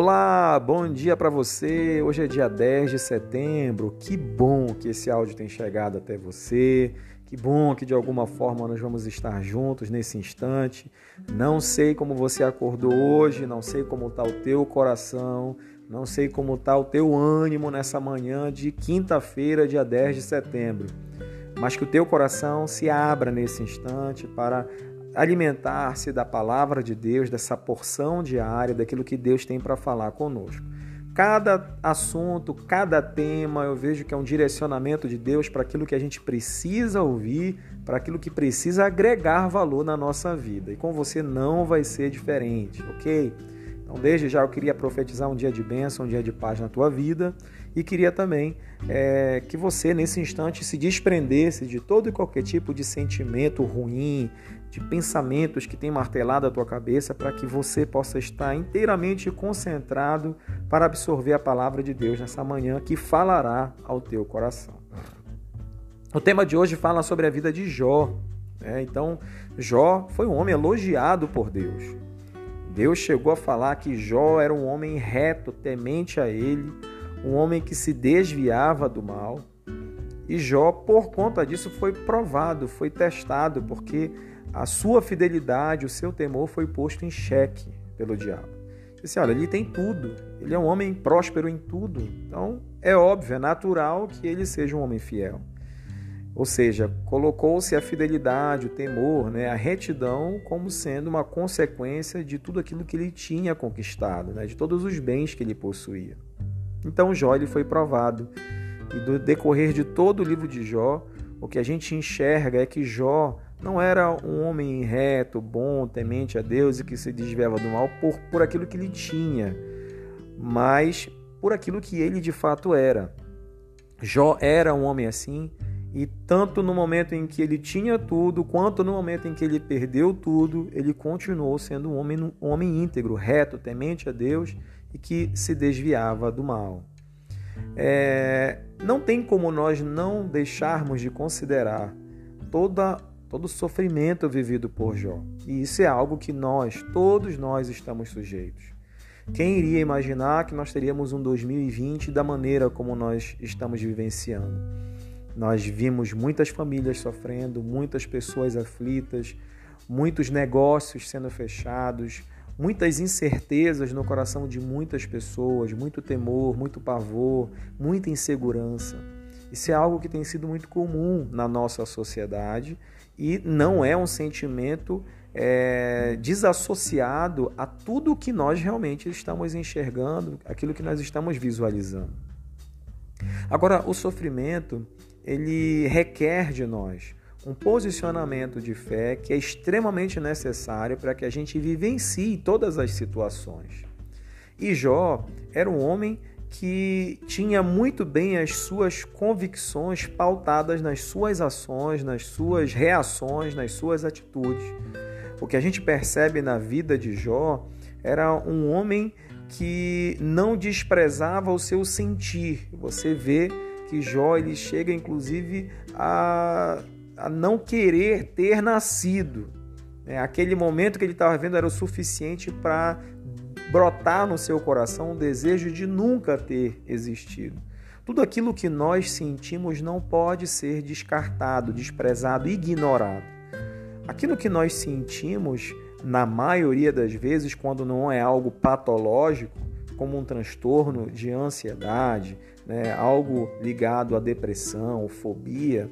Olá, bom dia para você. Hoje é dia 10 de setembro. Que bom que esse áudio tem chegado até você. Que bom que de alguma forma nós vamos estar juntos nesse instante. Não sei como você acordou hoje, não sei como está o teu coração, não sei como está o teu ânimo nessa manhã de quinta-feira, dia 10 de setembro. Mas que o teu coração se abra nesse instante para alimentar-se da palavra de Deus, dessa porção diária, daquilo que Deus tem para falar conosco. Cada assunto, cada tema, eu vejo que é um direcionamento de Deus para aquilo que a gente precisa ouvir, para aquilo que precisa agregar valor na nossa vida. E com você não vai ser diferente, ok? Então, desde já eu queria profetizar um dia de bênção, um dia de paz na tua vida e queria também é, que você, nesse instante, se desprendesse de todo e qualquer tipo de sentimento ruim, de pensamentos que tem martelado a tua cabeça, para que você possa estar inteiramente concentrado para absorver a palavra de Deus nessa manhã que falará ao teu coração. O tema de hoje fala sobre a vida de Jó. Né? Então, Jó foi um homem elogiado por Deus. Deus chegou a falar que Jó era um homem reto, temente a ele, um homem que se desviava do mal. E Jó, por conta disso, foi provado, foi testado, porque a sua fidelidade, o seu temor foi posto em xeque pelo diabo. Disse: olha, ele tem tudo, ele é um homem próspero em tudo, então é óbvio, é natural que ele seja um homem fiel. Ou seja, colocou-se a fidelidade, o temor, né, a retidão como sendo uma consequência de tudo aquilo que ele tinha conquistado, né, de todos os bens que ele possuía. Então Jó ele foi provado. E do decorrer de todo o livro de Jó, o que a gente enxerga é que Jó não era um homem reto, bom, temente a Deus e que se desviava do mal por, por aquilo que ele tinha, mas por aquilo que ele de fato era. Jó era um homem assim e tanto no momento em que ele tinha tudo, quanto no momento em que ele perdeu tudo, ele continuou sendo um homem, um homem íntegro, reto, temente a Deus e que se desviava do mal. É, não tem como nós não deixarmos de considerar toda, todo o sofrimento vivido por Jó. E isso é algo que nós, todos nós, estamos sujeitos. Quem iria imaginar que nós teríamos um 2020 da maneira como nós estamos vivenciando? Nós vimos muitas famílias sofrendo, muitas pessoas aflitas, muitos negócios sendo fechados, muitas incertezas no coração de muitas pessoas, muito temor, muito pavor, muita insegurança. Isso é algo que tem sido muito comum na nossa sociedade e não é um sentimento é, desassociado a tudo que nós realmente estamos enxergando, aquilo que nós estamos visualizando. Agora, o sofrimento ele requer de nós um posicionamento de fé que é extremamente necessário para que a gente vivencie todas as situações. E Jó era um homem que tinha muito bem as suas convicções pautadas nas suas ações, nas suas reações, nas suas atitudes. O que a gente percebe na vida de Jó era um homem que não desprezava o seu sentir. Você vê que Jó ele chega inclusive a, a não querer ter nascido. É, aquele momento que ele estava vendo era o suficiente para brotar no seu coração o desejo de nunca ter existido. Tudo aquilo que nós sentimos não pode ser descartado, desprezado, ignorado. Aquilo que nós sentimos, na maioria das vezes, quando não é algo patológico, como um transtorno de ansiedade, né, algo ligado à depressão, fobia,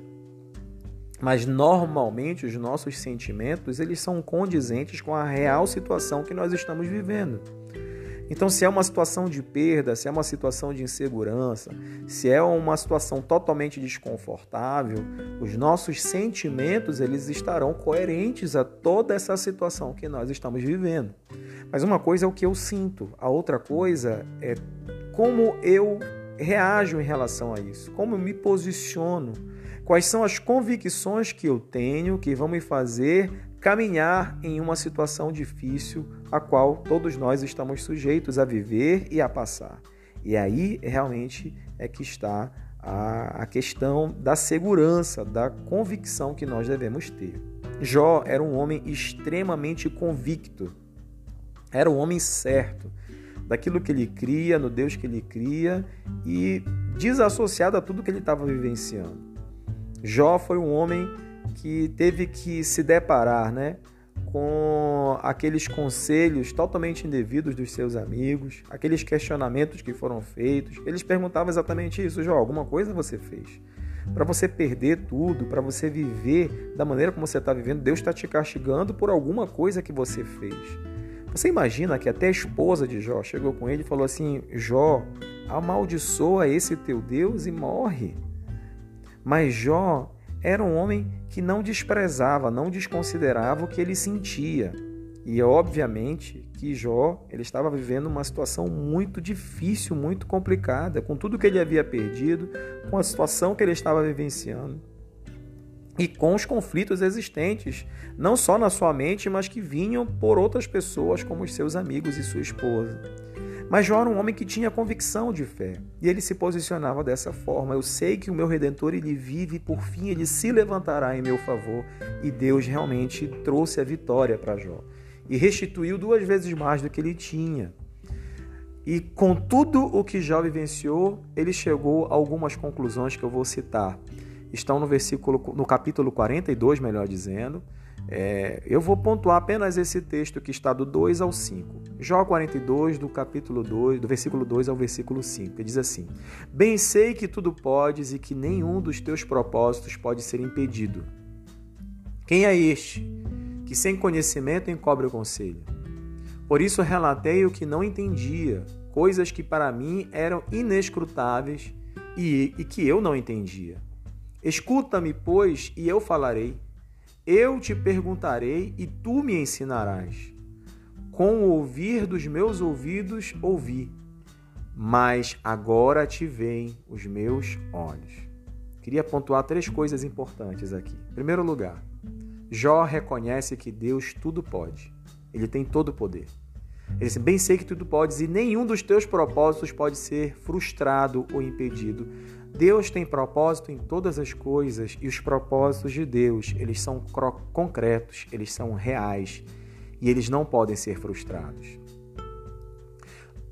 mas normalmente os nossos sentimentos eles são condizentes com a real situação que nós estamos vivendo. Então, se é uma situação de perda, se é uma situação de insegurança, se é uma situação totalmente desconfortável, os nossos sentimentos eles estarão coerentes a toda essa situação que nós estamos vivendo. Mas uma coisa é o que eu sinto, a outra coisa é como eu reajo em relação a isso, como eu me posiciono, quais são as convicções que eu tenho que vão me fazer caminhar em uma situação difícil a qual todos nós estamos sujeitos a viver e a passar. E aí realmente é que está a, a questão da segurança, da convicção que nós devemos ter. Jó era um homem extremamente convicto, era um homem certo, daquilo que ele cria, no Deus que ele cria e desassociado a tudo que ele estava vivenciando. Jó foi um homem que teve que se deparar, né, com aqueles conselhos totalmente indevidos dos seus amigos, aqueles questionamentos que foram feitos. Eles perguntavam exatamente isso: Jó, alguma coisa você fez? Para você perder tudo, para você viver da maneira como você está vivendo, Deus está te castigando por alguma coisa que você fez. Você imagina que até a esposa de Jó chegou com ele e falou assim: Jó, amaldiçoa esse teu Deus e morre. Mas Jó era um homem que não desprezava, não desconsiderava o que ele sentia. E obviamente que Jó ele estava vivendo uma situação muito difícil, muito complicada, com tudo que ele havia perdido, com a situação que ele estava vivenciando e com os conflitos existentes, não só na sua mente, mas que vinham por outras pessoas, como os seus amigos e sua esposa. Mas Jó era um homem que tinha convicção de fé e ele se posicionava dessa forma. Eu sei que o meu redentor ele vive e por fim ele se levantará em meu favor. E Deus realmente trouxe a vitória para Jó e restituiu duas vezes mais do que ele tinha. E com tudo o que Jó vivenciou, ele chegou a algumas conclusões que eu vou citar. Estão no versículo, no capítulo 42, melhor dizendo, é, eu vou pontuar apenas esse texto que está do 2 ao 5. Jó 42, do capítulo 2, do versículo 2 ao versículo 5. Ele diz assim: Bem sei que tudo podes e que nenhum dos teus propósitos pode ser impedido. Quem é este que sem conhecimento encobre o conselho? Por isso relatei o que não entendia, coisas que para mim eram inescrutáveis e, e que eu não entendia. Escuta-me, pois, e eu falarei eu te perguntarei e tu me ensinarás. Com o ouvir dos meus ouvidos ouvi, mas agora te veem os meus olhos. Queria pontuar três coisas importantes aqui. Em primeiro lugar, Jó reconhece que Deus tudo pode. Ele tem todo o poder. Ele diz: Bem sei que tudo podes e nenhum dos teus propósitos pode ser frustrado ou impedido Deus tem propósito em todas as coisas e os propósitos de Deus, eles são concretos, eles são reais e eles não podem ser frustrados.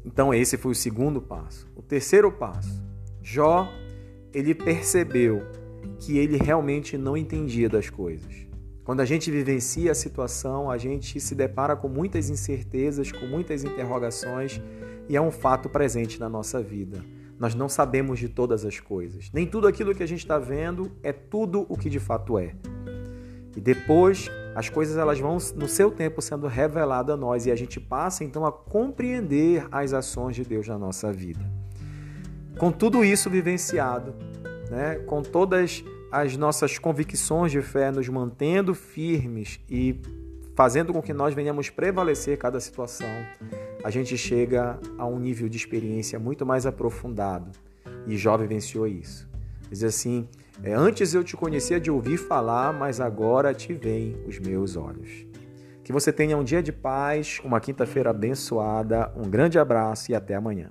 Então esse foi o segundo passo. O terceiro passo, Jó, ele percebeu que ele realmente não entendia das coisas. Quando a gente vivencia a situação, a gente se depara com muitas incertezas, com muitas interrogações, e é um fato presente na nossa vida. Nós não sabemos de todas as coisas. Nem tudo aquilo que a gente está vendo é tudo o que de fato é. E depois as coisas elas vão no seu tempo sendo reveladas a nós e a gente passa então a compreender as ações de Deus na nossa vida. Com tudo isso vivenciado, né, com todas as nossas convicções de fé nos mantendo firmes e fazendo com que nós venhamos prevalecer cada situação, a gente chega a um nível de experiência muito mais aprofundado. E Jó vivenciou isso. Diz assim: é, Antes eu te conhecia de ouvir falar, mas agora te veem os meus olhos. Que você tenha um dia de paz, uma quinta-feira abençoada, um grande abraço e até amanhã.